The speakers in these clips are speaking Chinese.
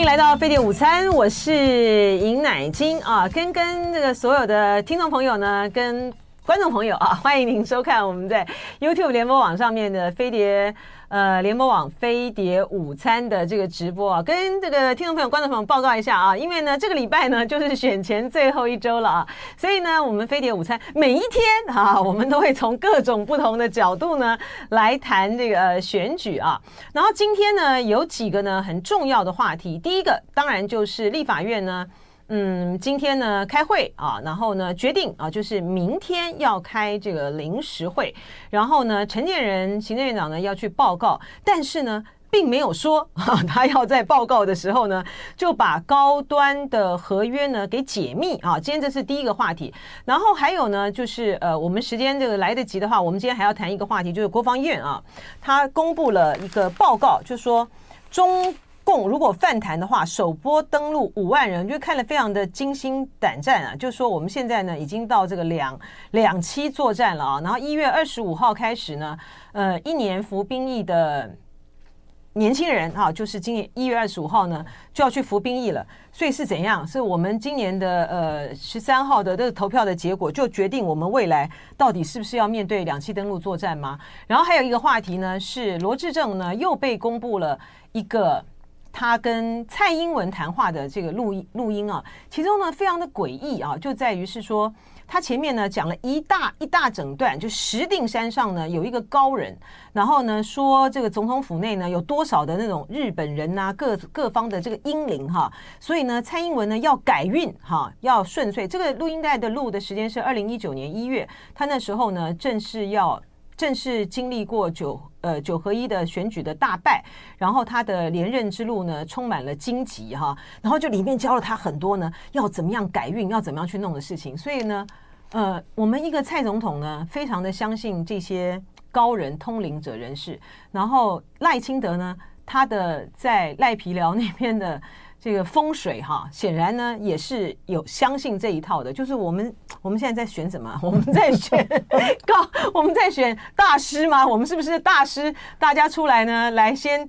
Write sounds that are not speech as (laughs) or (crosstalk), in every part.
迎来到飞碟午餐，我是尹乃菁啊，跟跟这个所有的听众朋友呢，跟观众朋友啊，欢迎您收看我们在 YouTube 联播网上面的飞碟。呃，联播网飞碟午餐的这个直播啊，跟这个听众朋友、观众朋友报告一下啊，因为呢，这个礼拜呢就是选前最后一周了啊，所以呢，我们飞碟午餐每一天啊，我们都会从各种不同的角度呢来谈这个呃选举啊。然后今天呢，有几个呢很重要的话题，第一个当然就是立法院呢。嗯，今天呢开会啊，然后呢决定啊，就是明天要开这个临时会，然后呢陈建仁行政院长呢要去报告，但是呢并没有说啊，他要在报告的时候呢就把高端的合约呢给解密啊。今天这是第一个话题，然后还有呢就是呃，我们时间这个来得及的话，我们今天还要谈一个话题，就是国防院啊，他公布了一个报告，就说中。如果犯台的话，首波登陆五万人，就看了非常的惊心胆战啊！就是说我们现在呢，已经到这个两两栖作战了啊。然后一月二十五号开始呢，呃，一年服兵役的年轻人啊，就是今年一月二十五号呢就要去服兵役了。所以是怎样？是我们今年的呃十三号的这个投票的结果，就决定我们未来到底是不是要面对两栖登陆作战吗？然后还有一个话题呢，是罗志政呢又被公布了一个。他跟蔡英文谈话的这个录音录音啊，其中呢非常的诡异啊，就在于是说他前面呢讲了一大一大整段，就石定山上呢有一个高人，然后呢说这个总统府内呢有多少的那种日本人呐、各各方的这个英灵哈，所以呢蔡英文呢要改运哈，要顺遂。这个录音带的录的时间是二零一九年一月，他那时候呢正是要。正是经历过九呃九合一的选举的大败，然后他的连任之路呢充满了荆棘哈，然后就里面教了他很多呢要怎么样改运，要怎么样去弄的事情。所以呢，呃，我们一个蔡总统呢，非常的相信这些高人通灵者人士，然后赖清德呢，他的在赖皮寮那边的。这个风水哈，显然呢也是有相信这一套的。就是我们我们现在在选什么？(laughs) 我们在选高，我们在选大师吗？我们是不是大师？大家出来呢，来先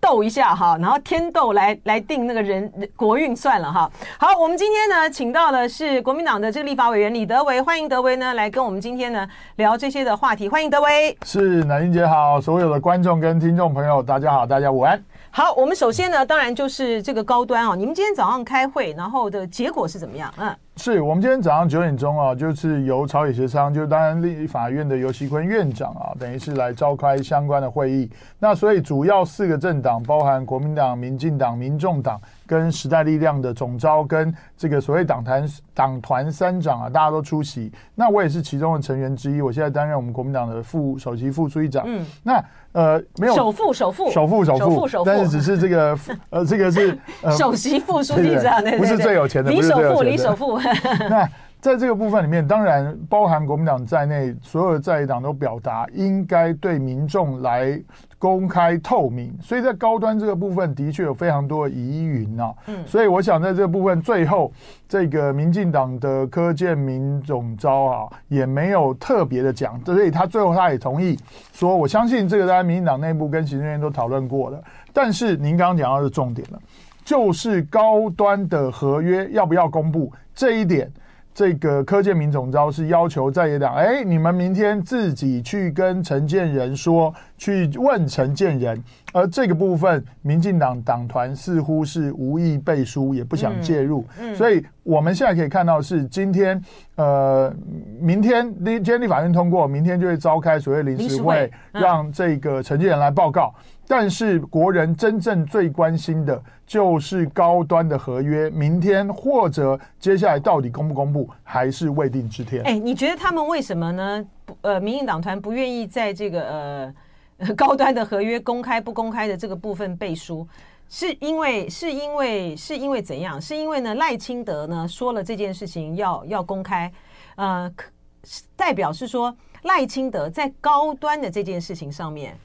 斗一下哈，然后天斗来来定那个人国运算了哈。好，我们今天呢，请到的是国民党的这个立法委员李德维，欢迎德维呢来跟我们今天呢聊这些的话题。欢迎德维，是乃菁姐好，所有的观众跟听众朋友大家好，大家午安。好，我们首先呢，当然就是这个高端啊。你们今天早上开会，然后的结果是怎么样？嗯，是我们今天早上九点钟啊，就是由朝野协商，就当然立法院的游锡堃院长啊，等于是来召开相关的会议。那所以主要四个政党，包含国民党、民进党、民众党。跟时代力量的总招跟这个所谓党团党团三长啊，大家都出席。那我也是其中的成员之一。我现在担任我们国民党的副首席副书记长。嗯，那呃没有首副首副首副首副首副，但是只是这个 (laughs) 呃这个是、呃、首席副书记长，不是最有钱的，李首富李首富。(laughs) (laughs) 那在这个部分里面，当然包含国民党在内，所有的在野党都表达应该对民众来。公开透明，所以在高端这个部分的确有非常多的疑云啊。嗯，所以我想在这个部分最后，这个民进党的柯建明总招啊，也没有特别的讲，所以他最后他也同意说，我相信这个在民进党内部跟行政院都讨论过了。但是您刚刚讲到的重点了，就是高端的合约要不要公布这一点。这个柯建铭总召是要求在野党，哎，你们明天自己去跟陈建仁说，去问陈建仁。而这个部分，民进党党团似乎是无意背书，也不想介入。嗯，所以我们现在可以看到是今天，呃，明天立，今天立法院通过，明天就会召开所谓临时会，让这个陈建仁来报告。但是国人真正最关心的就是高端的合约，明天或者接下来到底公不公布，还是未定之天。哎，你觉得他们为什么呢？呃，民进党团不愿意在这个呃 (laughs) 高端的合约公开不公开的这个部分背书，是因为是因为是因为怎样？是因为呢赖清德呢说了这件事情要要公开，呃，代表是说赖清德在高端的这件事情上面。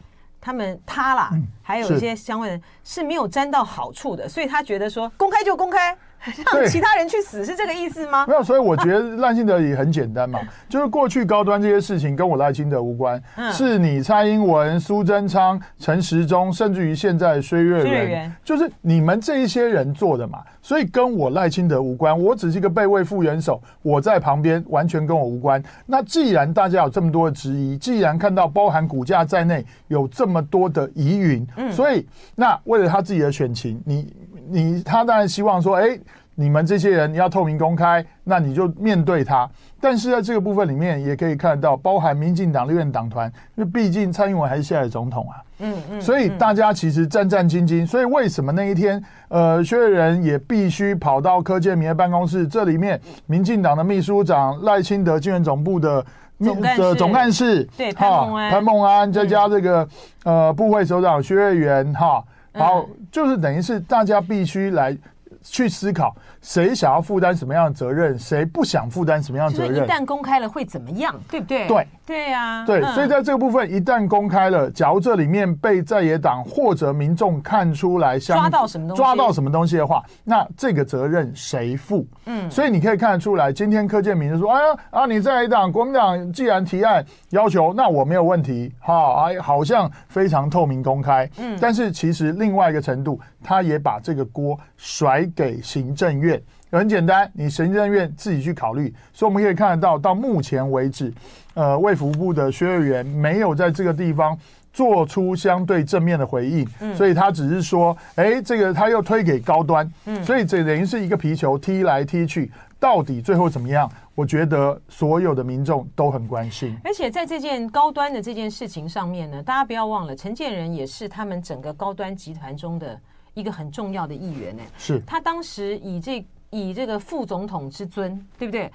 他们他啦，还有一些相关人是没有沾到好处的，所以他觉得说公开就公开，(laughs) 让其他人去死，是这个意思吗？没有，所以我觉得赖清德也很简单嘛，(laughs) 就是过去高端这些事情跟我赖清德无关，嗯、是你蔡英文、苏贞昌、陈时中，甚至于现在薛岳元，就是你们这一些人做的嘛，所以跟我赖清德无关，我只是一个备位副元首，我在旁边，完全跟我无关。那既然大家有这么多的质疑，既然看到包含股价在内有这么多的疑云，嗯，所以那为了他自己的选情，你。你他当然希望说，哎，你们这些人要透明公开，那你就面对他。但是在这个部分里面，也可以看到，包含民进党立院党团，因为毕竟蔡英文还是现在的总统啊，嗯嗯，所以大家其实战战兢兢。所以为什么那一天，呃，薛岳元也必须跑到柯建铭的办公室？这里面，民进党的秘书长赖清德竞选总部的总干的总干事，对，潘孟安，潘孟安，再加这个呃部会首长薛岳元，哈。好，就是等于是大家必须来去思考，谁想要负担什么样的责任，谁不想负担什么样的责任。一旦公开了会怎么样，对不对？对。对啊，对，所以在这个部分一旦公开了，假如这里面被在野党或者民众看出来，抓到什么东西，抓到什么东西的话，那这个责任谁负？嗯，所以你可以看得出来，今天柯建明就说：“哎呀啊，你在野党国民党既然提案要求，那我没有问题，哈，哎，好像非常透明公开。嗯，但是其实另外一个程度，他也把这个锅甩给行政院。很简单，你行政院自己去考虑。所以我们可以看得到，到目前为止。呃，卫福部的薛岳元没有在这个地方做出相对正面的回应，嗯，所以他只是说，哎，这个他又推给高端，嗯，所以这等于是一个皮球踢来踢去，到底最后怎么样？我觉得所有的民众都很关心。而且在这件高端的这件事情上面呢，大家不要忘了，陈建仁也是他们整个高端集团中的一个很重要的一员呢。是他当时以这以这个副总统之尊，对不对？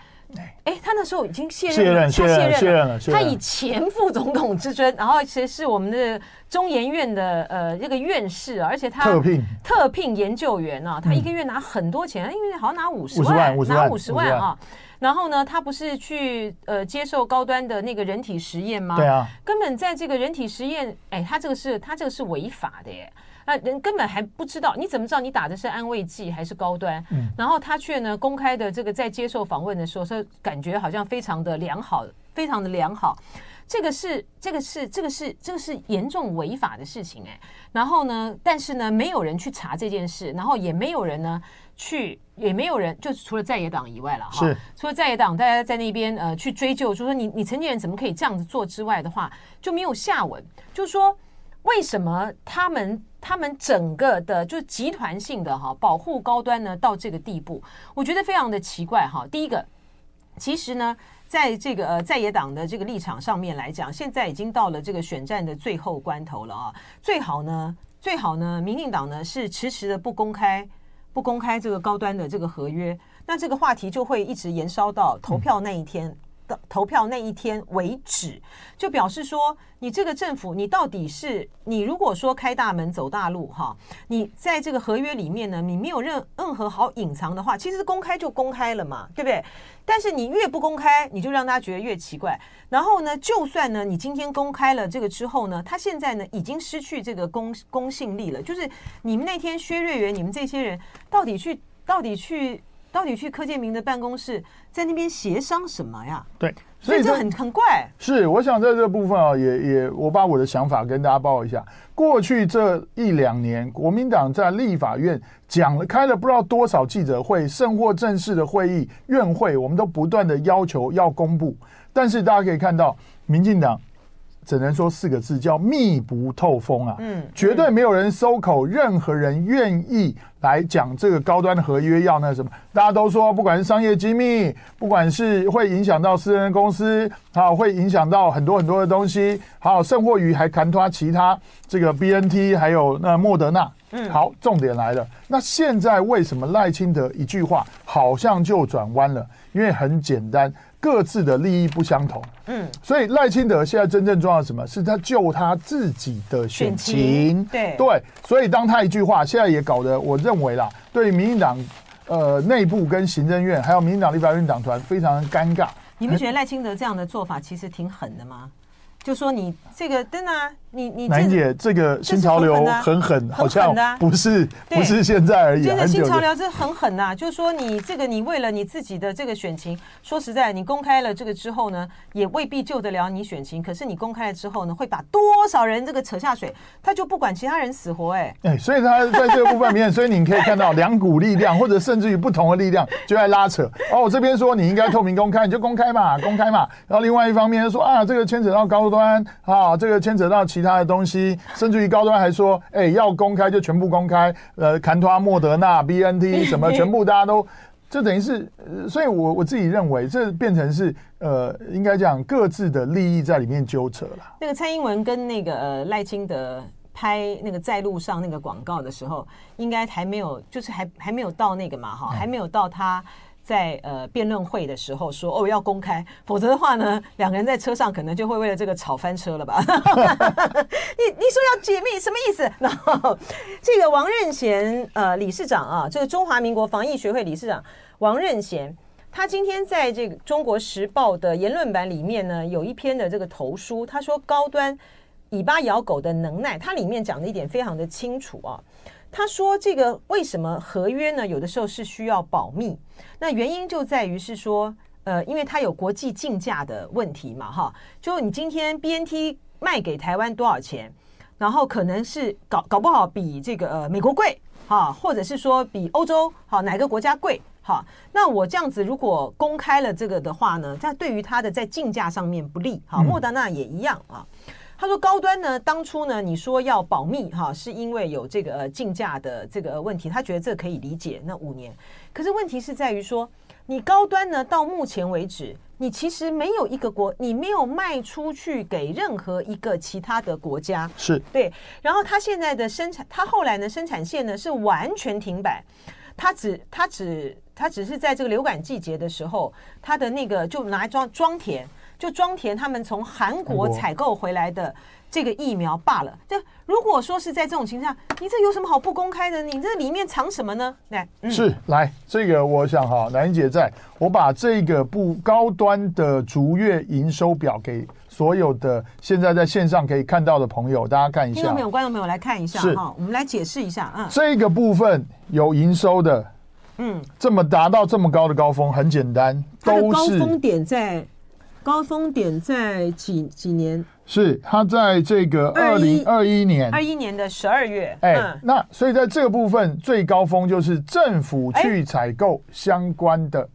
哎，他那时候已经卸任了，卸任，卸任了。他以前副总统之尊，然后其实是我们的中研院的呃这个院士，而且他特聘特聘研究员啊，他一个月拿很多钱，因为好像拿五十万，拿五十万啊。然后呢，他不是去呃接受高端的那个人体实验吗？对啊，根本在这个人体实验，哎，他这个是他这个是违法的耶。那人根本还不知道，你怎么知道你打的是安慰剂还是高端？嗯，然后他却呢公开的这个在接受访问的时候，说感觉好像非常的良好，非常的良好。这个是这个是这个是这个是严重违法的事情哎。然后呢，但是呢，没有人去查这件事，然后也没有人呢去，也没有人，就除了在野党以外了哈。除了在野党，大家在那边呃去追究，就说你你成年人怎么可以这样子做之外的话，就没有下文。就是说为什么他们？他们整个的就集团性的哈保护高端呢到这个地步，我觉得非常的奇怪哈。第一个，其实呢，在这个呃在野党的这个立场上面来讲，现在已经到了这个选战的最后关头了啊。最好呢，最好呢，民进党呢是迟迟的不公开不公开这个高端的这个合约，那这个话题就会一直延烧到投票那一天。投票那一天为止，就表示说，你这个政府，你到底是你如果说开大门走大路哈，你在这个合约里面呢，你没有任任何好隐藏的话，其实公开就公开了嘛，对不对？但是你越不公开，你就让大家觉得越奇怪。然后呢，就算呢你今天公开了这个之后呢，他现在呢已经失去这个公公信力了。就是你们那天薛瑞元，你们这些人到底去到底去。到底去柯建明的办公室，在那边协商什么呀？对，所以这很很怪。是，我想在这部分啊，也也，我把我的想法跟大家报一下。过去这一两年，国民党在立法院讲了开了不知道多少记者会，甚或正式的会议、院会，我们都不断的要求要公布。但是大家可以看到，民进党。只能说四个字，叫密不透风啊！嗯，绝对没有人收口，任何人愿意来讲这个高端的合约要那什么，大家都说，不管是商业机密，不管是会影响到私人公司，好，会影响到很多很多的东西，好，甚或于还谈他其他这个 BNT，还有那莫德纳。嗯，好，重点来了，那现在为什么赖清德一句话好像就转弯了？因为很简单。各自的利益不相同，嗯，所以赖清德现在真正重要的什么？是他救他自己的选情，对对，所以当他一句话，现在也搞得我认为啦，对民进党呃内部跟行政院还有民进党立法院党团非常的尴尬。你们觉得赖清德这样的做法其实挺狠的吗？就说你这个真的啊。你你楠姐，这个新潮流很狠，好像不是不是现在而已。真的新潮流这很狠呐，就是说你这个你为了你自己的这个选情，说实在，你公开了这个之后呢，也未必救得了你选情。可是你公开了之后呢，会把多少人这个扯下水，他就不管其他人死活哎。哎，所以他在这个部分里面，所以你可以看到两股力量，或者甚至于不同的力量就在拉扯。哦，我这边说你应该透明公开，你就公开嘛，公开嘛。然后另外一方面说啊，这个牵扯到高端啊，这个牵扯到其他的东西。甚至于高端还说，哎、欸，要公开就全部公开，呃，坎托莫德纳、B N T (laughs) 什么，全部大家都，这等于是，所以我我自己认为，这变成是，呃，应该讲各自的利益在里面纠扯了。那个蔡英文跟那个呃赖清德拍那个在路上那个广告的时候，应该还没有，就是还还没有到那个嘛，哈，还没有到他。在呃辩论会的时候说哦要公开，否则的话呢，两个人在车上可能就会为了这个吵翻车了吧？(laughs) 你你说要解密什么意思？(laughs) 然后这个王任贤呃理事长啊，这个中华民国防疫学会理事长王任贤，他今天在这个《中国时报》的言论版里面呢，有一篇的这个投书，他说高端尾巴咬狗的能耐，他里面讲的一点非常的清楚啊。他说：“这个为什么合约呢？有的时候是需要保密。那原因就在于是说，呃，因为它有国际竞价的问题嘛，哈。就你今天 BNT 卖给台湾多少钱，然后可能是搞搞不好比这个呃美国贵，哈，或者是说比欧洲好哪个国家贵，哈。那我这样子如果公开了这个的话呢，这对于它的在竞价上面不利，哈。莫德纳也一样啊。”他说：“高端呢，当初呢，你说要保密哈，是因为有这个呃竞价的这个问题，他觉得这可以理解。那五年，可是问题是在于说，你高端呢，到目前为止，你其实没有一个国，你没有卖出去给任何一个其他的国家，是对。然后他现在的生产，他后来呢生产线呢是完全停摆，他只他只他只是在这个流感季节的时候，他的那个就拿来装装填。”就庄田他们从韩国采购回来的这个疫苗罢了。这如果说是在这种情况下，你这有什么好不公开的？你这里面藏什么呢？来，嗯、是来这个，我想哈，乃英姐在，我把这个不高端的逐月营收表给所有的现在在线上可以看到的朋友，大家看一下。听众朋友、观众朋友来看一下哈，我们来解释一下。嗯，这个部分有营收的，嗯，这么达到这么高的高峰，很简单，都是高峰点在。高峰点在几几年？是它在这个二零二一年，二一年的十二月。哎，嗯、那所以在这个部分最高峰就是政府去采购相关的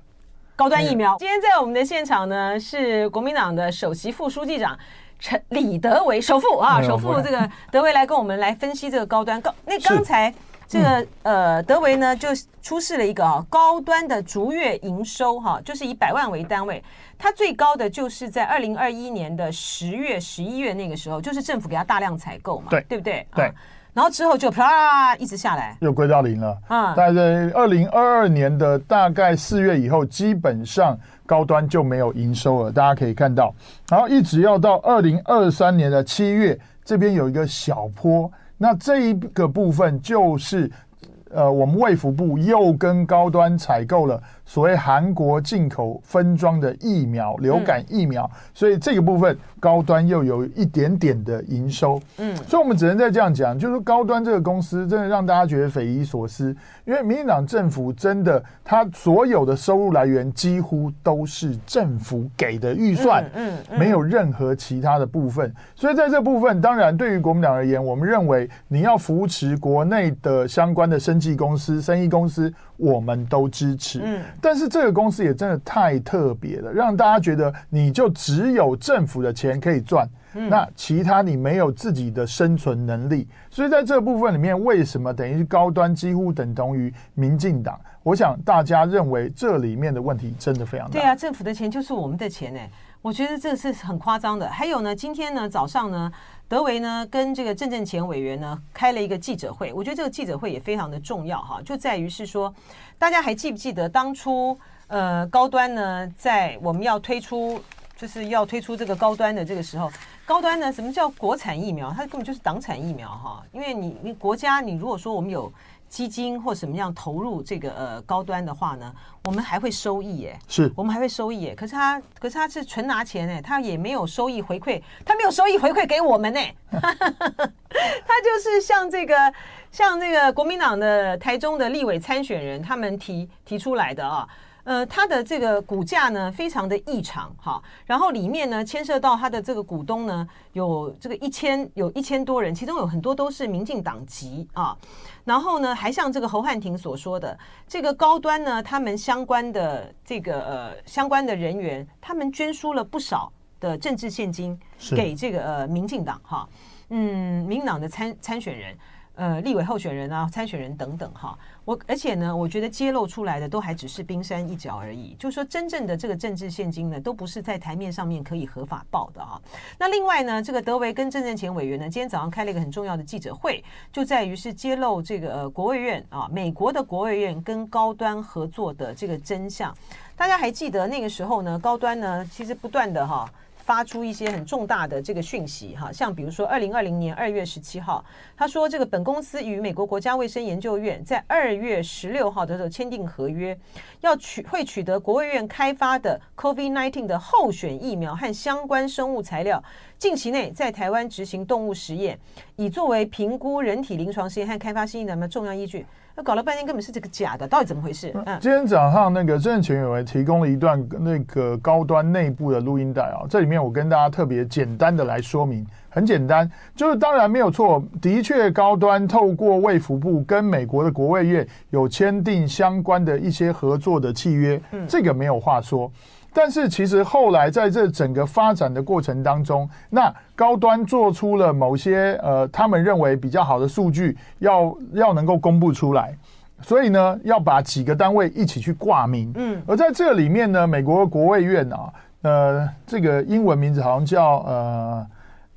高端疫苗。今天在我们的现场呢，是国民党的首席副书记长陈李德维首富啊，首富这个德维来跟我们来分析这个高端高。那刚才。这个、嗯、呃，德维呢就出示了一个啊高端的逐月营收哈，就是以百万为单位，它最高的就是在二零二一年的十月、十一月那个时候，就是政府给他大量采购嘛，对。对不对？对、啊，然后之后就啪一直下来，又归到零了。啊。但在二零二二年的大概四月以后，基本上高端就没有营收了，大家可以看到，然后一直要到二零二三年的七月，这边有一个小坡。那这一个部分就是，呃，我们卫福部又跟高端采购了。所谓韩国进口分装的疫苗，流感疫苗，嗯、所以这个部分高端又有一点点的营收，嗯，所以我们只能再这样讲，就是高端这个公司真的让大家觉得匪夷所思，因为民进党政府真的，它所有的收入来源几乎都是政府给的预算，嗯，嗯嗯。没有任何其他的部分，所以在这部分，当然对于国民党而言，我们认为你要扶持国内的相关的生技公司、生意公司。我们都支持，嗯，但是这个公司也真的太特别了，让大家觉得你就只有政府的钱可以赚，嗯，那其他你没有自己的生存能力，所以在这部分里面，为什么等于高端几乎等同于民进党？我想大家认为这里面的问题真的非常大。对啊，政府的钱就是我们的钱哎，我觉得这是很夸张的。还有呢，今天呢早上呢。德维呢跟这个郑正前委员呢开了一个记者会，我觉得这个记者会也非常的重要哈，就在于是说，大家还记不记得当初呃高端呢在我们要推出就是要推出这个高端的这个时候，高端呢什么叫国产疫苗？它根本就是党产疫苗哈，因为你你国家你如果说我们有基金或什么样投入这个呃高端的话呢，我们还会收益耶，是我们还会收益耶。可是他可是他是纯拿钱哎，他也没有收益回馈，他没有收益回馈给我们呢。(laughs) 他就是像这个像这个国民党的台中的立委参选人他们提提出来的啊。呃，它的这个股价呢，非常的异常哈，然后里面呢牵涉到它的这个股东呢，有这个一千有一千多人，其中有很多都是民进党籍啊，然后呢，还像这个侯汉廷所说的，这个高端呢，他们相关的这个呃相关的人员，他们捐输了不少的政治现金给这个呃民进党哈，嗯，民进党的参参选人。呃，立委候选人啊，参选人等等哈，我而且呢，我觉得揭露出来的都还只是冰山一角而已。就是说，真正的这个政治现金呢，都不是在台面上面可以合法报的哈。那另外呢，这个德维跟郑正前委员呢，今天早上开了一个很重要的记者会，就在于是揭露这个呃国卫院啊，美国的国卫院跟高端合作的这个真相。大家还记得那个时候呢，高端呢其实不断的哈。发出一些很重大的这个讯息哈，像比如说二零二零年二月十七号，他说这个本公司与美国国家卫生研究院在二月十六号的时候签订合约，要取会取得国卫院开发的 COVID-19 的候选疫苗和相关生物材料，近期内在台湾执行动物实验，以作为评估人体临床实验和开发新疫苗的重要依据。那搞了半天根本是这个假的，到底怎么回事？嗯，今天早上那个郑前委员提供了一段那个高端内部的录音带啊，这里面我跟大家特别简单的来说明，很简单，就是当然没有错，的确高端透过卫福部跟美国的国卫院有签订相关的一些合作的契约，嗯，这个没有话说。但是其实后来在这整个发展的过程当中，那高端做出了某些呃，他们认为比较好的数据，要要能够公布出来，所以呢，要把几个单位一起去挂名。嗯，而在这里面呢，美国国卫院啊，呃，这个英文名字好像叫呃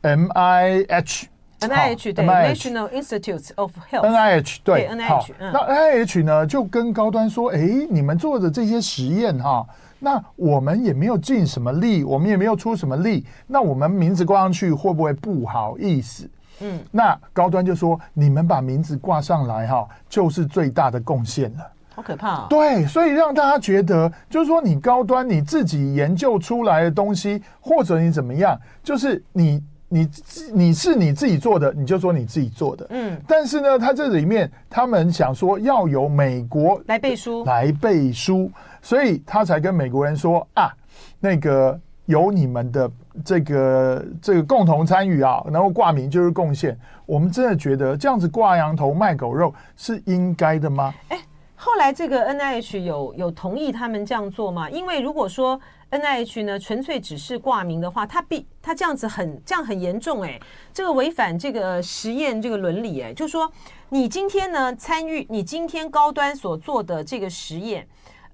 M I H N I H 对 National Institutes of Health N I H 对 N I H，那 N I H 呢就跟高端说，哎，你们做的这些实验哈。那我们也没有尽什么力，我们也没有出什么力，那我们名字挂上去会不会不好意思？嗯，那高端就说：“你们把名字挂上来哈，就是最大的贡献了。”好可怕啊！对，所以让大家觉得，就是说你高端你自己研究出来的东西，或者你怎么样，就是你。你你是你自己做的，你就说你自己做的。嗯，但是呢，他这里面他们想说要由美国来背书，来背书，所以他才跟美国人说啊，那个有你们的这个这个共同参与啊，然后挂名就是贡献。我们真的觉得这样子挂羊头卖狗肉是应该的吗？哎，后来这个 NIH 有有同意他们这样做吗？因为如果说。NIH 呢，纯粹只是挂名的话，他必他这样子很这样很严重哎，这个违反这个实验这个伦理哎，就说你今天呢参与你今天高端所做的这个实验，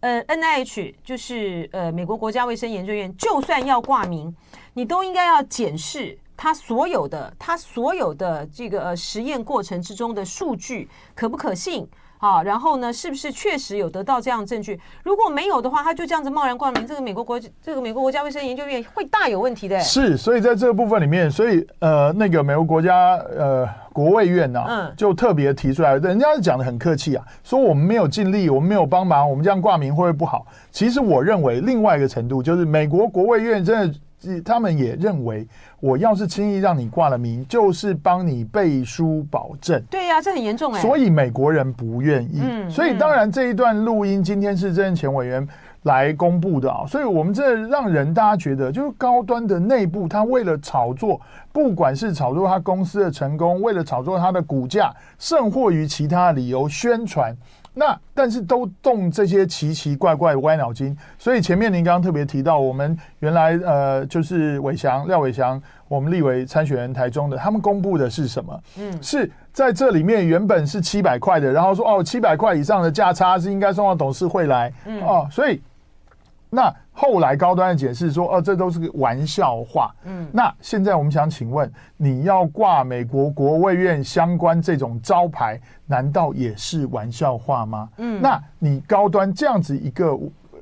呃，NIH 就是呃美国国家卫生研究院，就算要挂名，你都应该要检视它所有的它所有的这个呃实验过程之中的数据可不可信。好，然后呢，是不是确实有得到这样的证据？如果没有的话，他就这样子贸然挂名，这个美国国这个美国国家卫生研究院会大有问题的。是，所以在这个部分里面，所以呃，那个美国国家呃国卫院呢、啊，嗯，就特别提出来，人家是讲的很客气啊，说我们没有尽力，我们没有帮忙，我们这样挂名会不会不好？其实我认为另外一个程度就是美国国卫院真的。他们也认为，我要是轻易让你挂了名，就是帮你背书保证。对呀、啊，这很严重哎。所以美国人不愿意。嗯，所以当然这一段录音今天是郑正前委员来公布的啊。所以我们这让人大家觉得，就是高端的内部，他为了炒作，不管是炒作他公司的成功，为了炒作他的股价，甚或于其他理由宣传。那但是都动这些奇奇怪怪的歪脑筋，所以前面您刚刚特别提到，我们原来呃就是伟翔廖伟翔，我们立委参选人台中的，他们公布的是什么？嗯，是在这里面原本是七百块的，然后说哦七百块以上的价差是应该送到董事会来，嗯哦，所以。那后来高端的解释说，哦，这都是个玩笑话。嗯，那现在我们想请问，你要挂美国国卫院相关这种招牌，难道也是玩笑话吗？嗯，那你高端这样子一个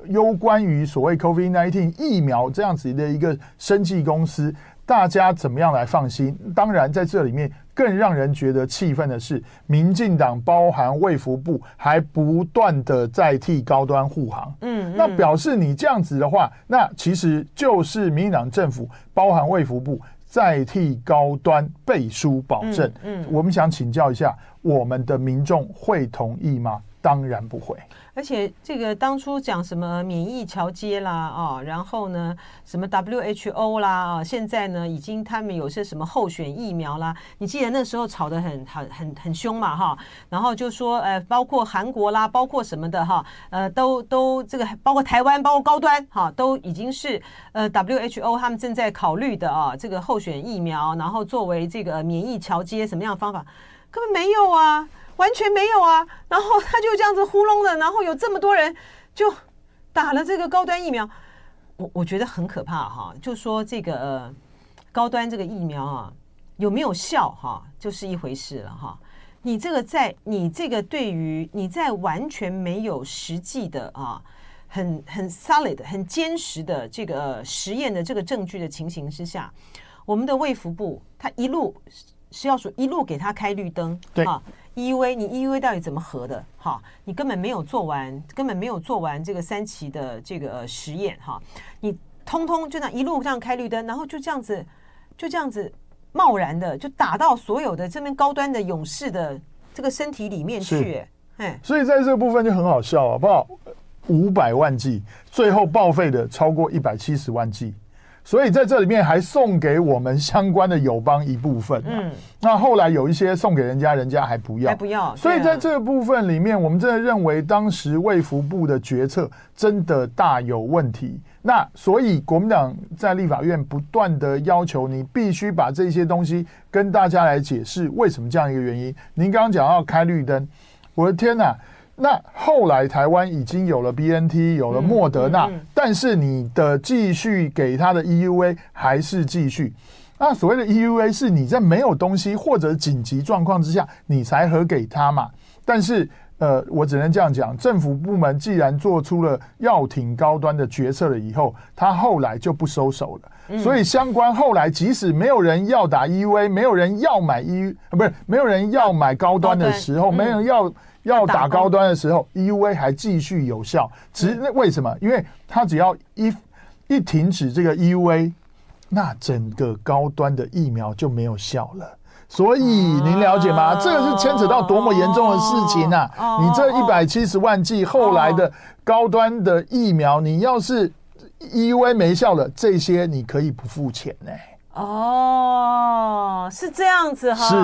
攸关于所谓 COVID-19 疫苗这样子的一个生技公司，大家怎么样来放心？当然，在这里面更让人觉得气愤的是，民进党包含卫福部还不断的在替高端护航。嗯，嗯，那表示你这样子的话，那其实就是民进党政府包含卫福部在替高端背书保证。嗯，嗯，我们想请教一下，我们的民众会同意吗？当然不会。而且这个当初讲什么免疫桥接啦啊，然后呢什么 WHO 啦啊，现在呢已经他们有些什么候选疫苗啦，你记得那时候吵得很很很很凶嘛哈，然后就说呃包括韩国啦，包括什么的哈，呃都都这个包括台湾，包括高端哈，都已经是呃 WHO 他们正在考虑的啊这个候选疫苗，然后作为这个免疫桥接什么样的方法，根本没有啊。完全没有啊，然后他就这样子糊弄的，然后有这么多人就打了这个高端疫苗，我我觉得很可怕哈。就说这个呃高端这个疫苗啊有没有效哈，就是一回事了哈。你这个在你这个对于你在完全没有实际的啊很很 solid 很坚实的这个实验的这个证据的情形之下，我们的卫福部他一路是要说一路给他开绿灯对啊。EUA，你 EUA 到底怎么合的？哈，你根本没有做完，根本没有做完这个三期的这个实验哈，你通通就那一路这样开绿灯，然后就这样子，就这样子贸然的就打到所有的这边高端的勇士的这个身体里面去，哎，所以在这个部分就很好笑，好不好？五百万剂，最后报废的超过一百七十万剂。所以在这里面还送给我们相关的友邦一部分，嗯，那后来有一些送给人家，人家还不要，还不要。所以在这个部分里面，我们真的认为当时卫福部的决策真的大有问题。那所以国民党在立法院不断的要求你必须把这些东西跟大家来解释为什么这样一个原因。您刚刚讲要开绿灯，我的天哪！那后来台湾已经有了 BNT，有了莫德纳，嗯嗯嗯、但是你的继续给他的 EUA 还是继续。那所谓的 EUA 是你在没有东西或者紧急状况之下，你才核给他嘛？但是呃，我只能这样讲，政府部门既然做出了要挺高端的决策了以后，他后来就不收手了。嗯、所以相关后来即使没有人要打 EUA，没有人要买 E，不是没有人要买高端的时候，没有人要。要打高端的时候，EUA 还继续有效。其实那为什么？因为它只要一一停止这个 EUA，那整个高端的疫苗就没有效了。所以您了解吗？这个是牵扯到多么严重的事情啊！你这一百七十万剂后来的高端的疫苗，你要是 EUA 没效了，这些你可以不付钱呢。哦，是这样子哈。是。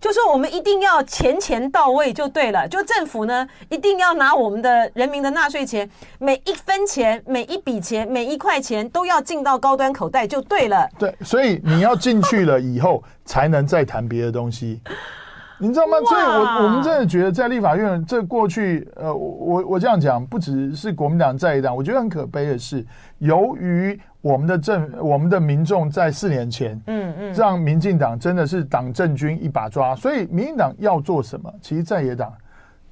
就说我们一定要钱钱到位就对了，就政府呢一定要拿我们的人民的纳税钱，每一分钱、每一笔钱、每一块钱都要进到高端口袋就对了。对，所以你要进去了以后，才能再谈别的东西。(laughs) 你知道吗？所以我我们真的觉得，在立法院这过去，呃，我我这样讲，不只是国民党在一党，我觉得很可悲的是，由于我们的政，我们的民众在四年前，嗯嗯，让民进党真的是党政军一把抓，所以民进党要做什么，其实在野党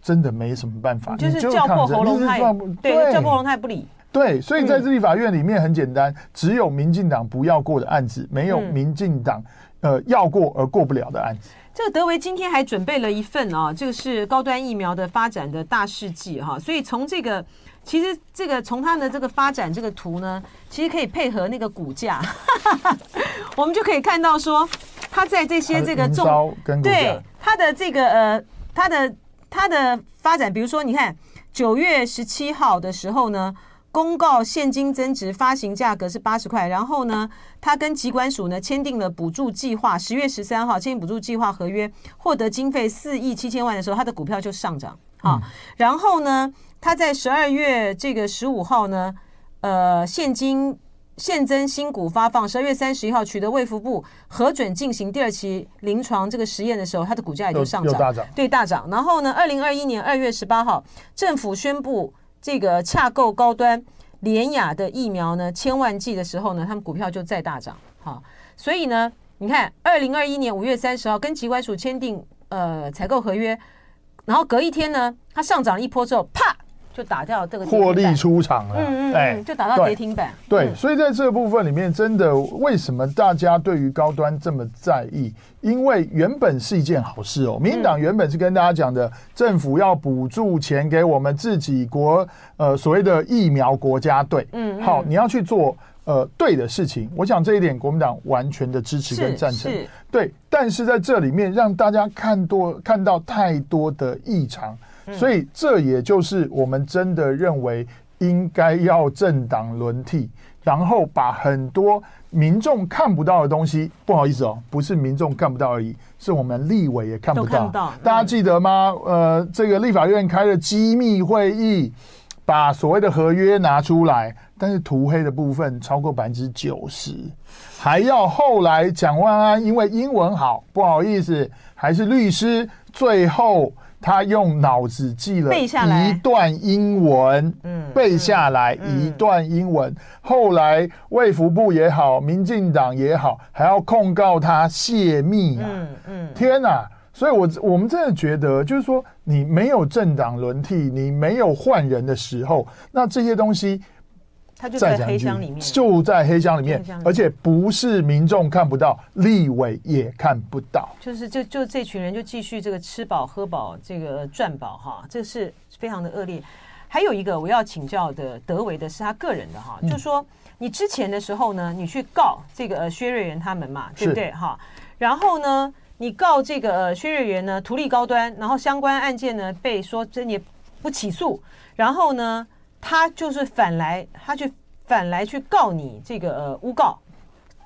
真的没什么办法，就是叫破喉咙，他对叫破喉咙他也不理。对，所以在这立法院里面很简单，只有民进党不要过的案子，没有民进党呃要过而过不了的案子。这个德维今天还准备了一份啊，这个是高端疫苗的发展的大事记哈，所以从这个其实这个从它的这个发展这个图呢，其实可以配合那个股价，(laughs) 我们就可以看到说它在这些这个重对它的这个呃它的它的发展，比如说你看九月十七号的时候呢。公告现金增值发行价格是八十块，然后呢，他跟疾管署呢签订了补助计划，十月十三号签订补助计划合约，获得经费四亿七千万的时候，他的股票就上涨啊。然后呢，他在十二月这个十五号呢，呃，现金现增新股发放，十二月三十一号取得卫福部核准进行第二期临床这个实验的时候，它的股价也就上涨，对，大涨。然后呢，二零二一年二月十八号，政府宣布。这个洽购高端联雅的疫苗呢，千万剂的时候呢，他们股票就再大涨，好，所以呢，你看，二零二一年五月三十号跟疾管署签订呃采购合约，然后隔一天呢，它上涨了一波之后，啪就打掉这个获利出场了，嗯嗯，哎，就打到跌停板。对，所以在这个部分里面，真的为什么大家对于高端这么在意？因为原本是一件好事哦。民进党原本是跟大家讲的，政府要补助钱给我们自己国呃所谓的疫苗国家队。嗯，好，你要去做。呃，对的事情，我想这一点国民党完全的支持跟赞成。对，但是在这里面让大家看多看到太多的异常，嗯，所以这也就是我们真的认为应该要政党轮替，然后把很多民众看不到的东西，不好意思哦，不是民众看不到而已，是我们立委也看不到。到大家记得吗？呃，这个立法院开了机密会议。把所谓的合约拿出来，但是涂黑的部分超过百分之九十，还要后来蒋万安因为英文好，不好意思，还是律师，最后他用脑子记了一段英文，嗯，背下来一段英文，后来卫福部也好，民进党也好，还要控告他泄密啊，嗯嗯，天哪！所以我，我我们真的觉得，就是说，你没有政党轮替，你没有换人的时候，那这些东西，它就在黑箱里面，就在黑箱里面，而且不是民众看不到，立委也看不到，就是就就这群人就继续这个吃饱喝饱，这个赚饱哈，这是非常的恶劣。还有一个我要请教的德维的是他个人的哈，就是说你之前的时候呢，你去告这个薛瑞元他们嘛，对不对哈？然后呢？你告这个呃薛瑞元呢图利高端，然后相关案件呢被说真也不起诉，然后呢他就是反来他去反来去告你这个呃诬告，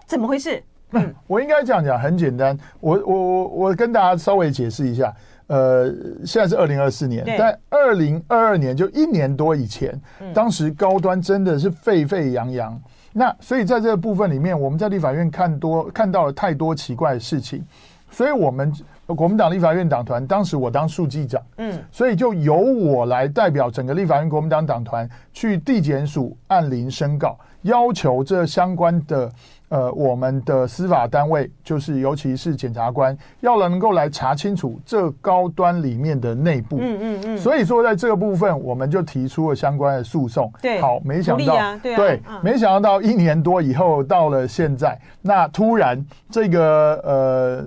怎么回事？嗯，我应该这样讲，很简单，我我我我跟大家稍微解释一下，呃，现在是二零二四年，在二零二二年就一年多以前，当时高端真的是沸沸扬扬，那所以在这个部分里面，我们在立法院看多看到了太多奇怪的事情。所以，我们国民党立法院党团当时我当书记长，嗯，所以就由我来代表整个立法院国民党党团去地检署按铃申告，要求这相关的。呃，我们的司法单位就是，尤其是检察官，要能够来查清楚这高端里面的内部。嗯嗯嗯。所以说，在这个部分，我们就提出了相关的诉讼。对。好，没想到，啊对，啊、对，没想到一年多以后，到了现在，那突然这个呃，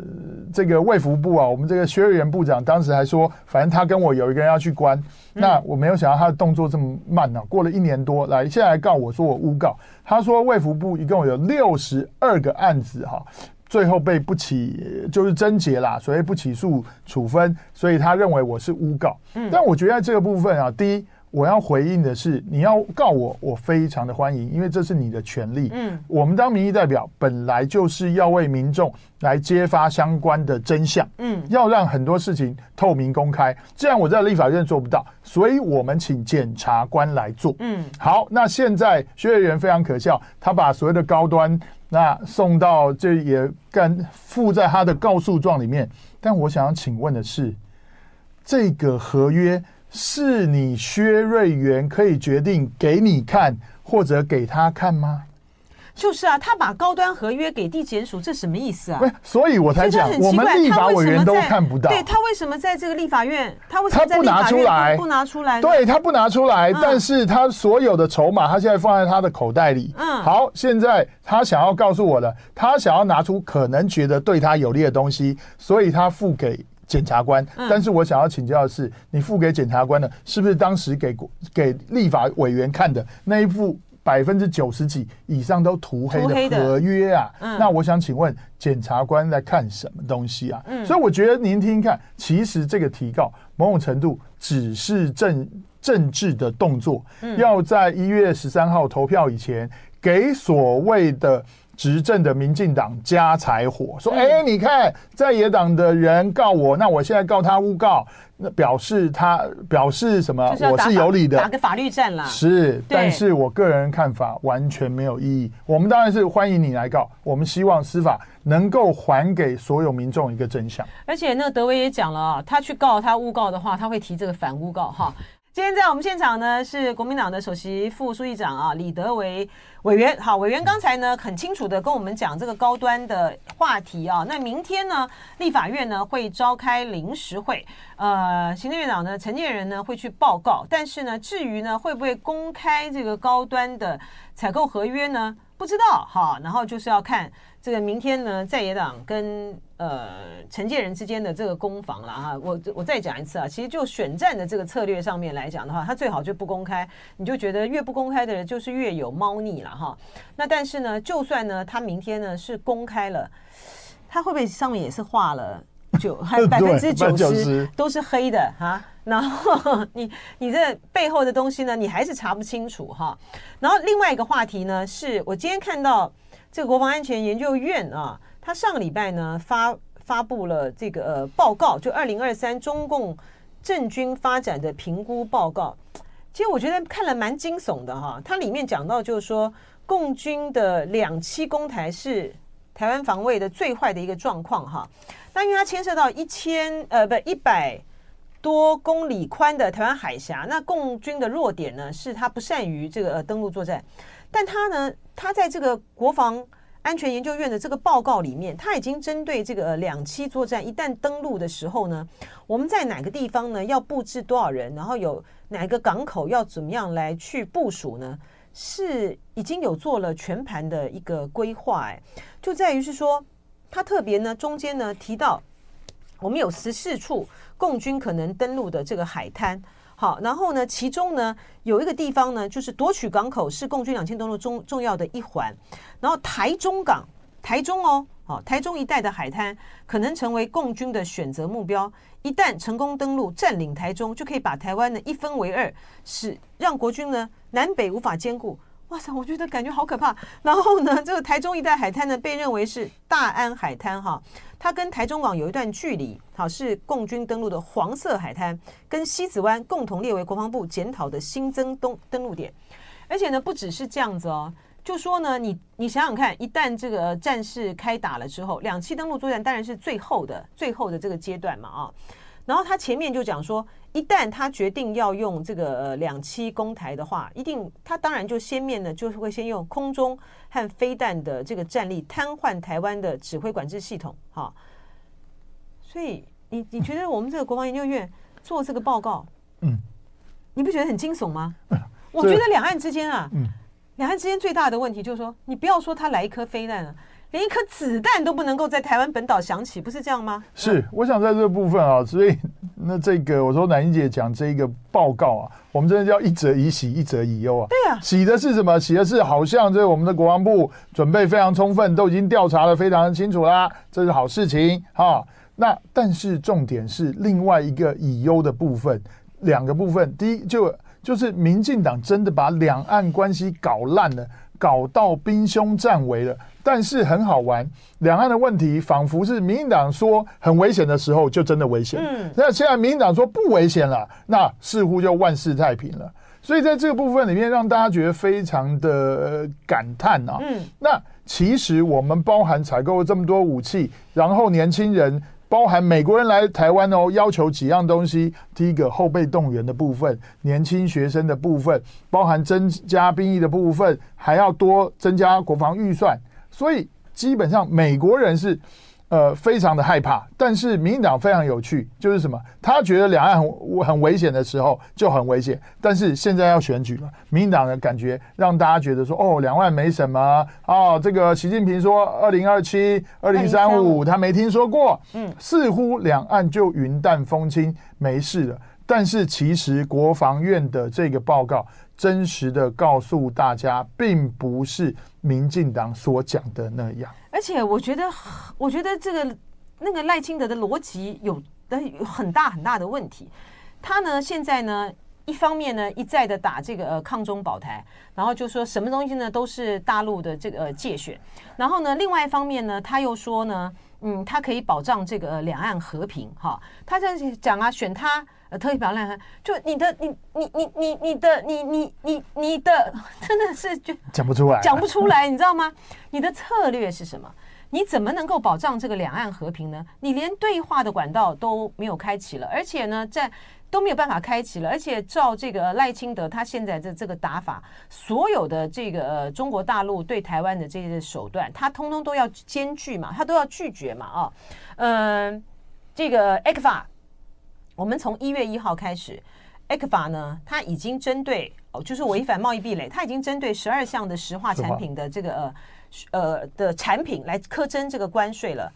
这个卫福部啊，我们这个薛瑞元部长当时还说，反正他跟我有一个人要去关。那我没有想到他的动作这么慢呢、啊，过了一年多来，现在来告我说我诬告。他说卫福部一共有六十二个案子哈，最后被不起就是贞结啦，所以不起诉处分，所以他认为我是诬告。但我觉得在这个部分啊，第一。我要回应的是，你要告我，我非常的欢迎，因为这是你的权利。嗯，我们当民意代表本来就是要为民众来揭发相关的真相。嗯，要让很多事情透明公开。这样我在立法院做不到，所以我们请检察官来做。嗯，好，那现在薛岳元非常可笑，他把所谓的高端那送到这也干附在他的告诉状里面。但我想要请问的是，这个合约。是你薛瑞元可以决定给你看或者给他看吗？就是啊，他把高端合约给地检署，这什么意思啊？所以我才讲，我们立法委员都看不到。对，他为什么在这个立法院，他为什么在立法院他不拿出来？不拿出来？对，他不拿出来，嗯，但是他所有的筹码，他现在放在他的口袋里。嗯，好，现在他想要告诉我的，他想要拿出可能觉得对他有利的东西，所以他付给。检察官，但是我想要请教的是，你付给检察官的，是不是当时给给立法委员看的那一副百分之九十几以上都涂黑的合约啊？那我想请问，检察官在看什么东西啊？所以我觉得您听听看，其实这个提告某种程度只是政政治的动作，要在一月十三号投票以前给所谓的。执政的民进党加柴火，说：“哎，你看在野党的人告我，那我现在告他诬告，那表示他表示什么？我是有理的，打个法律战啦。是，但是我个人看法完全没有意义。我们当然是欢迎你来告，我们希望司法能够还给所有民众一个真相。而且那个德维也讲了啊，他去告他诬告的话，他会提这个反诬告哈。”今天在我们现场呢，是国民党的首席副书记长啊，李德维委员。好，委员刚才呢很清楚的跟我们讲这个高端的话题啊。那明天呢，立法院呢会召开临时会，呃，行政院长呢陈建仁呢会去报告。但是呢，至于呢会不会公开这个高端的采购合约呢？不知道哈。然后就是要看。这个明天呢，在野党跟呃承建人之间的这个攻防了哈，我我再讲一次啊，其实就选战的这个策略上面来讲的话，他最好就不公开，你就觉得越不公开的人就是越有猫腻了哈。那但是呢，就算呢他明天呢是公开了，他会不会上面也是画了九还有百分之九十都是黑的哈？然后 (laughs) 你你这背后的东西呢，你还是查不清楚哈。然后另外一个话题呢，是我今天看到。这个国防安全研究院啊，他上个礼拜呢发发布了这个报告，就二零二三中共政军发展的评估报告。其实我觉得看了蛮惊悚的哈，它里面讲到就是说，共军的两栖攻台是台湾防卫的最坏的一个状况哈。那因为它牵涉到一千呃不一百多公里宽的台湾海峡，那共军的弱点呢是它不善于这个呃登陆作战。但他呢，他在这个国防安全研究院的这个报告里面，他已经针对这个两栖作战，一旦登陆的时候呢，我们在哪个地方呢要布置多少人，然后有哪个港口要怎么样来去部署呢？是已经有做了全盘的一个规划，哎，就在于是说，他特别呢中间呢提到，我们有十四处共军可能登陆的这个海滩。好，然后呢，其中呢有一个地方呢，就是夺取港口是共军两栖登陆中重要的一环。然后台中港，台中哦，好，台中一带的海滩可能成为共军的选择目标。一旦成功登陆，占领台中，就可以把台湾呢一分为二，使让国军呢南北无法兼顾。哇塞，我觉得感觉好可怕。然后呢，(laughs) 这个台中一带海滩呢，被认为是大安海滩哈，它跟台中港有一段距离，好，是共军登陆的黄色海滩，跟西子湾共同列为国防部检讨的新增登登陆点。而且呢，不只是这样子哦，就说呢，你你想想看，一旦这个战事开打了之后，两栖登陆作战当然是最后的最后的这个阶段嘛啊。然后他前面就讲说，一旦他决定要用这个呃两栖攻台的话，一定他当然就先面呢，就是会先用空中和飞弹的这个战力瘫痪台湾的指挥管制系统，哈。所以你你觉得我们这个国防研究院做这个报告，嗯，你不觉得很惊悚吗？(laughs) 我觉得两岸之间啊，嗯，两岸之间最大的问题就是说，你不要说他来一颗飞弹了。连一颗子弹都不能够在台湾本岛响起，不是这样吗？是，我想在这个部分啊，所以那这个我说南英姐讲这个报告啊，我们真的叫一则以喜，一则以忧啊。对啊，喜的是什么？喜的是好像这我们的国防部准备非常充分，都已经调查的非常的清楚啦，这是好事情哈。那但是重点是另外一个以忧的部分，两个部分，第一就就是民进党真的把两岸关系搞烂了。搞到兵凶战危了，但是很好玩，两岸的问题仿佛是民进党说很危险的时候就真的危险，嗯，那现在民进党说不危险了，那似乎就万事太平了。所以在这个部分里面，让大家觉得非常的感叹啊。嗯，那其实我们包含采购了这么多武器，然后年轻人。包含美国人来台湾哦，要求几样东西。第一个后备动员的部分，年轻学生的部分，包含增加兵役的部分，还要多增加国防预算。所以基本上美国人是。呃，非常的害怕，但是民进党非常有趣，就是什么？他觉得两岸很很危险的时候就很危险，但是现在要选举了，民进党的感觉让大家觉得说，哦，两岸没什么哦。这个习近平说二零二七、二零三五，他没听说过，嗯，似乎两岸就云淡风轻，没事了。但是其实国防院的这个报告真实的告诉大家，并不是民进党所讲的那样。而且我觉得，我觉得这个那个赖清德的逻辑有的很大很大的问题。他呢，现在呢，一方面呢，一再的打这个呃抗中保台，然后就说什么东西呢都是大陆的这个呃介选。然后呢，另外一方面呢，他又说呢，嗯，他可以保障这个两岸和平。哈，他这样讲啊，选他呃特别漂亮，就你的你你你你你的你你你你的 (laughs) 真的是就讲不出来，讲不出来，你知道吗？你的策略是什么？你怎么能够保障这个两岸和平呢？你连对话的管道都没有开启了，而且呢，在都没有办法开启了，而且照这个赖清德他现在的这个打法，所有的这个、呃、中国大陆对台湾的这些手段，他通通都要兼具嘛，他都要拒绝嘛啊，嗯、这个 ECFA，我们从一月一号开始，ECFA 呢，他已经针对哦，就是违反贸易壁垒，他已经针对十二项的石化产品的这个呃呃的产品来苛征这个关税了。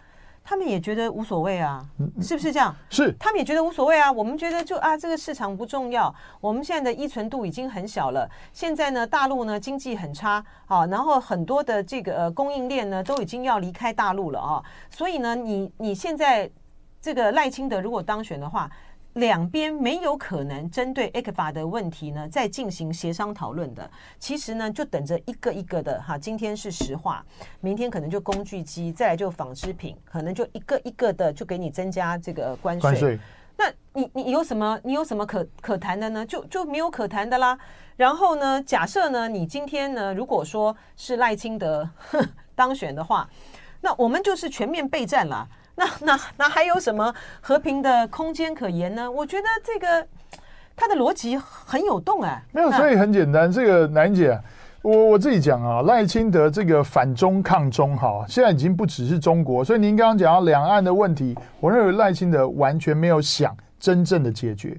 他们也觉得无所谓啊，是不是这样？是，他们也觉得无所谓啊。我们觉得就啊，这个市场不重要。我们现在的依存度已经很小了。现在呢，大陆呢经济很差啊，然后很多的这个呃供应链呢都已经要离开大陆了啊。所以呢，你你现在这个赖清德如果当选的话。两边没有可能针对 ECFA 的问题呢，再进行协商讨论的。其实呢，就等着一个一个的哈。今天是石化，明天可能就工具机，再来就纺织品，可能就一个一个的就给你增加这个关税。关税。那你你有什么你有什么可可谈的呢？就就没有可谈的啦。然后呢，假设呢，你今天呢，如果说是赖清德 (laughs) 当选的话，那我们就是全面备战了。那那那还有什么和平的空间可言呢？我觉得这个他的逻辑很有洞哎、欸。没有，所以很简单。这个楠姐，我我自己讲啊，赖清德这个反中抗中哈，现在已经不只是中国。所以您刚刚讲到两岸的问题，我认为赖清德完全没有想真正的解决，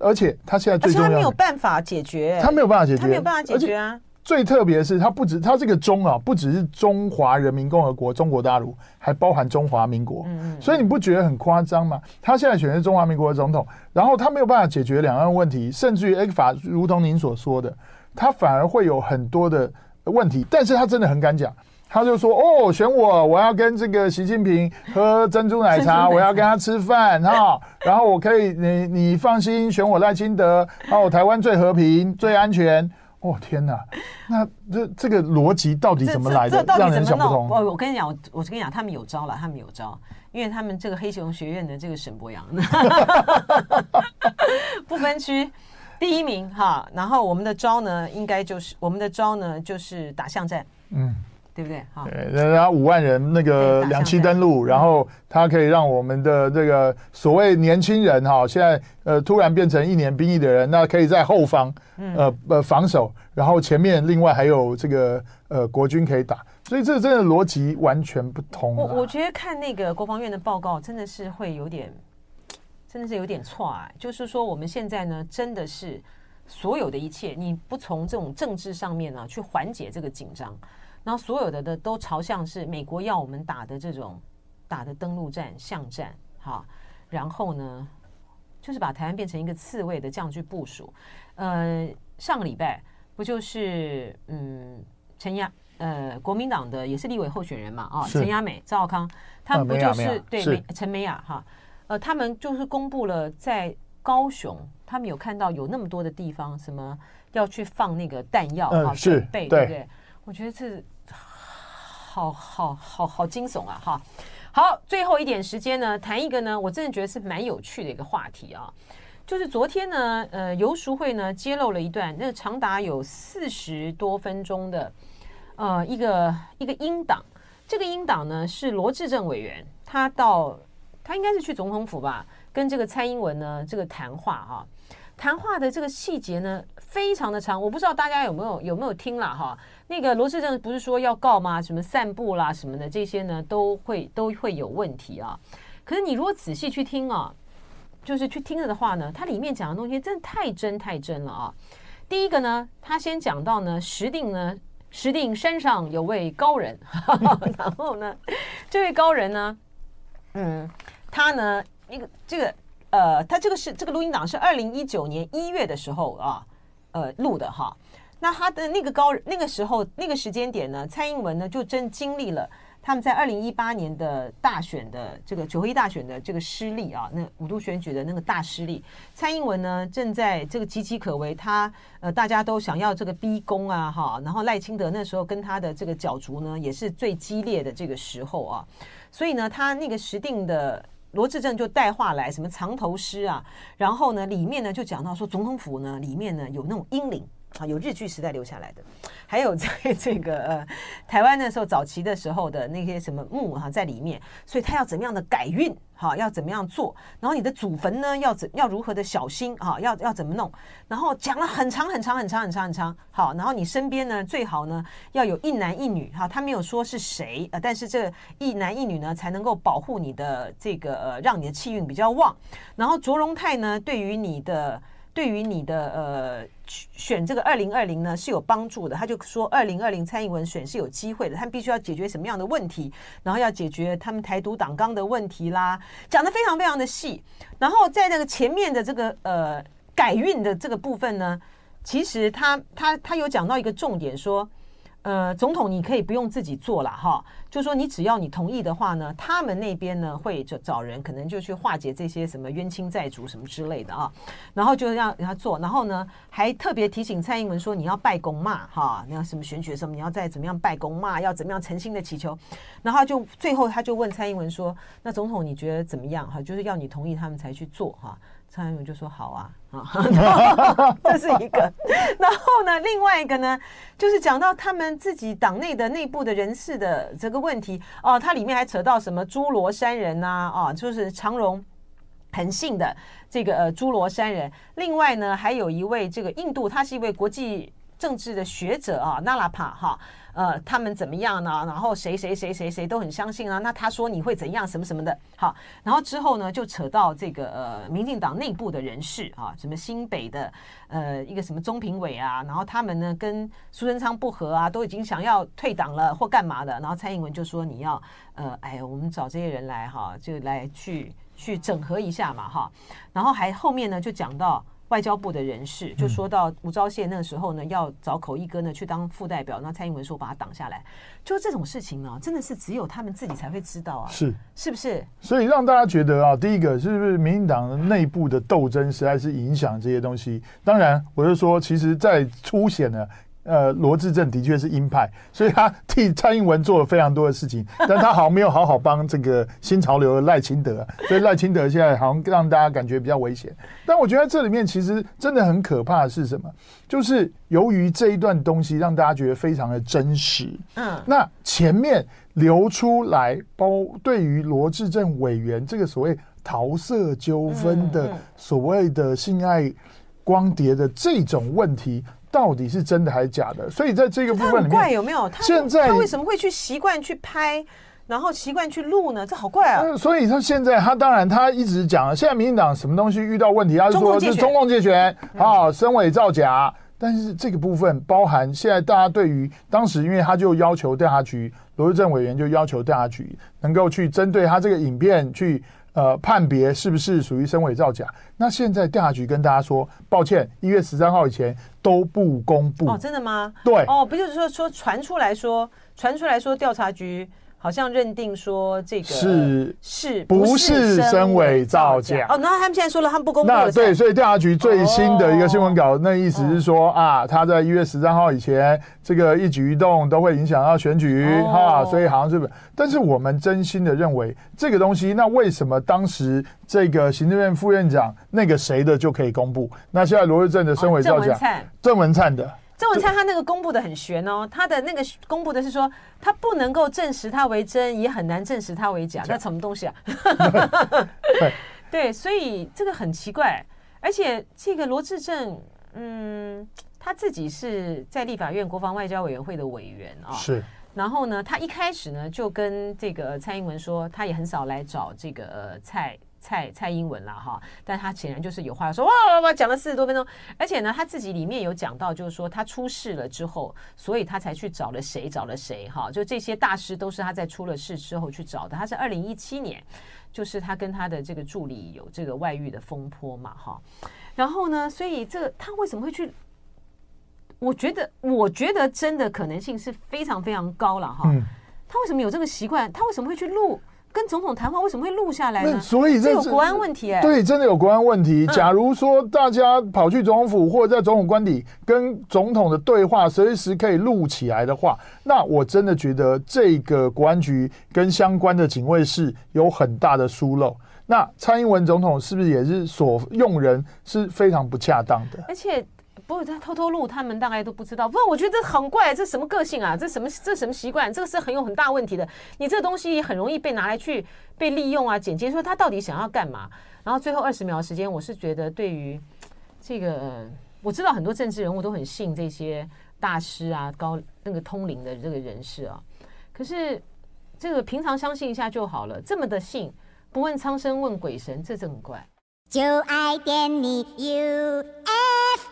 而且他现在最重要，他没有办法解决，他没有办法解决，他没有办法解决啊。最特别的是，它不止它这个中啊，不只是中华人民共和国、中国大陆，还包含中华民国。嗯，所以你不觉得很夸张吗？他现在选的是中华民国的总统，然后他没有办法解决两岸问题，甚至于 ECFA，如同您所说的，他反而会有很多的问题。但是他真的很敢讲，他就说：“哦，选我，我要跟这个习近平喝珍珠奶茶，我要跟他吃饭哈，然后我可以，你你放心选我赖清德，然后台湾最和平、最安全。”哦天哪，那这这个逻辑到底怎么来的？这到底怎么让人想不通。我我跟你讲，我我跟你讲，他们有招了，他们有招，因为他们这个黑熊学院的这个沈博洋，(laughs) 不分区第一名哈。然后我们的招呢，应该就是我们的招呢，就是打巷战。嗯。对不对？好，然后五万人那个两栖登陆，然后他可以让我们的这个所谓年轻人哈，现在呃突然变成一年兵役的人，那可以在后方呃呃防守，然后前面另外还有这个呃国军可以打，所以这真的逻辑完全不同。我我觉得看那个国防院的报告，真的是会有点，真的是有点错啊。就是说我们现在呢，真的是所有的一切，你不从这种政治上面呢去缓解这个紧张。然后所有的的都朝向是美国要我们打的这种打的登陆战、巷战，哈，然后呢，就是把台湾变成一个刺猬的这样去部署。呃，上个礼拜不就是嗯，陈亚呃，国民党的也是立委候选人嘛，啊，陈亚美、赵少康，他们不就是、啊、对美陈美雅哈，呃，他们就是公布了在高雄，他们有看到有那么多的地方，什么要去放那个弹药啊，准备对不对？我觉得这。好好好好惊悚啊！哈，好，最后一点时间呢，谈一个呢，我真的觉得是蛮有趣的一个话题啊，就是昨天呢，呃，游淑慧呢揭露了一段，那长达有四十多分钟的，呃，一个一个音档。这个音档呢是罗志政委员，他到他应该是去总统府吧，跟这个蔡英文呢这个谈话啊，谈话的这个细节呢非常的长，我不知道大家有没有有没有听了哈。那个罗致政不是说要告吗？什么散步啦什么的，这些呢都会都会有问题啊。可是你如果仔细去听啊，就是去听了的话呢，它里面讲的东西真的太真太真了啊。第一个呢，他先讲到呢，石定呢，石定山上有位高人，(laughs) 然后呢，这位高人呢，嗯，他呢，一个这个呃，他这个是这个录音档是二零一九年一月的时候啊，呃录的哈。那他的那个高那个时候那个时间点呢，蔡英文呢就正经历了他们在二零一八年的大选的这个九合一大选的这个失利啊，那五度选举的那个大失利，蔡英文呢正在这个岌岌可危，他呃大家都想要这个逼宫啊哈，然后赖清德那时候跟他的这个角逐呢也是最激烈的这个时候啊，所以呢他那个时定的罗志正就带话来什么藏头诗啊，然后呢里面呢就讲到说总统府呢里面呢有那种阴灵。啊，有日据时代留下来的，还有在 (laughs) 这个呃台湾那时候早期的时候的那些什么墓哈、啊、在里面，所以他要怎么样的改运哈，要怎么样做，然后你的祖坟呢要怎要如何的小心啊，要要怎么弄，然后讲了很长很长很长很长很长，好，然后你身边呢最好呢要有一男一女哈，他没有说是谁啊，但是这一男一女呢才能够保护你的这个呃让你的气运比较旺，然后卓荣泰呢对于你的。对于你的呃选这个二零二零呢是有帮助的，他就说二零二零蔡英文选是有机会的，他们必须要解决什么样的问题，然后要解决他们台独党纲的问题啦，讲得非常非常的细。然后在那个前面的这个呃改运的这个部分呢，其实他他他有讲到一个重点说。呃，总统你可以不用自己做了哈，就说你只要你同意的话呢，他们那边呢会就找人，可能就去化解这些什么冤亲债主什么之类的啊，然后就让他做，然后呢还特别提醒蔡英文说你要拜公骂哈，你要什么选举什么，你要再怎么样拜公骂，要怎么样诚心的祈求，然后就最后他就问蔡英文说，那总统你觉得怎么样哈？就是要你同意他们才去做哈。蔡英文就说好啊，啊，(laughs) 这是一个。然后呢，另外一个呢，就是讲到他们自己党内的内部的人事的这个问题哦，它里面还扯到什么朱罗山人呐，啊，就是长荣恒信的这个呃朱罗山人。另外呢，还有一位这个印度，他是一位国际政治的学者啊，纳拉帕哈。呃，他们怎么样呢？然后谁谁谁谁谁都很相信啊。那他说你会怎样，什么什么的。好，然后之后呢，就扯到这个呃，民进党内部的人士啊，什么新北的呃一个什么中评委啊，然后他们呢跟苏贞昌不合啊，都已经想要退党了或干嘛的。然后蔡英文就说你要呃，哎呀，我们找这些人来哈，就来去去整合一下嘛哈。然后还后面呢就讲到。外交部的人士就说到吴钊燮那个时候呢，要找口译哥呢去当副代表，那蔡英文说把他挡下来，就这种事情呢，真的是只有他们自己才会知道啊，是是不是？所以让大家觉得啊，第一个是不是民进党内部的斗争实在是影响这些东西？当然，我就说，其实，在凸显了。呃，罗志正的确是鹰派，所以他替蔡英文做了非常多的事情，(laughs) 但他好像没有好好帮这个新潮流的赖清德，所以赖清德现在好像让大家感觉比较危险。但我觉得这里面其实真的很可怕的是什么？就是由于这一段东西让大家觉得非常的真实，嗯，那前面流出来包对于罗志正委员这个所谓桃色纠纷的所谓的性爱光碟的这种问题。到底是真的还是假的？所以在这个部分里面，怪有没有？他现在他为什么会去习惯去拍，然后习惯去录呢？这好怪啊！所以他现在他当然他一直讲，现在民进党什么东西遇到问题，他就说是中共借权啊，声伪造假。但是这个部分包含现在大家对于当时，因为他就要求调查局罗志政委员就要求调查局能够去针对他这个影片去。呃，判别是不是属于身伪造假？那现在调查局跟大家说，抱歉，一月十三号以前都不公布。哦，真的吗？对。哦，不就是说说传出来说，传出来说调查局。好像认定说这个是是不是身伪造假哦？然后他们现在说了，他们不公布。那对，所以调查局最新的一个新闻稿，那意思是说啊，他在一月十三号以前，这个一举一动都会影响到选举哈，所以好像是。但是我们真心的认为，这个东西，那为什么当时这个行政院副院长那个谁的就可以公布？那现在罗瑞正的身伪造假，郑文灿的。郑文灿他那个公布的很悬哦，他的那个公布的是说他不能够证实他为真，也很难证实他为假，那什么东西啊？(laughs) 对，所以这个很奇怪，而且这个罗志正，嗯，他自己是在立法院国防外交委员会的委员啊，是。然后呢，他一开始呢就跟这个蔡英文说，他也很少来找这个蔡。蔡蔡英文了哈，但他显然就是有话要说，哇哇哇，讲了四十多分钟，而且呢，他自己里面有讲到，就是说他出事了之后，所以他才去找了谁，找了谁哈，就这些大师都是他在出了事之后去找的。他是二零一七年，就是他跟他的这个助理有这个外遇的风波嘛哈，然后呢，所以这个他为什么会去？我觉得，我觉得真的可能性是非常非常高了哈。他为什么有这个习惯？他为什么会去录？跟总统谈话为什么会录下来呢？所以这有国安问题哎、欸，对，真的有国安问题。假如说大家跑去总统府或者在总统官邸跟总统的对话，随时可以录起来的话，那我真的觉得这个国安局跟相关的警卫室有很大的疏漏。那蔡英文总统是不是也是所用人是非常不恰当的？而且不过他偷偷录，他们大概都不知道。不，我觉得这很怪，这什么个性啊？这什么这什么习惯？这个是很有很大问题的。你这个东西很容易被拿来去被利用啊，剪接说他到底想要干嘛？然后最后二十秒时间，我是觉得对于这个，我知道很多政治人物都很信这些大师啊、高那个通灵的这个人士啊，可是这个平常相信一下就好了，这么的信，不问苍生问鬼神，这真很怪。就爱点你 U F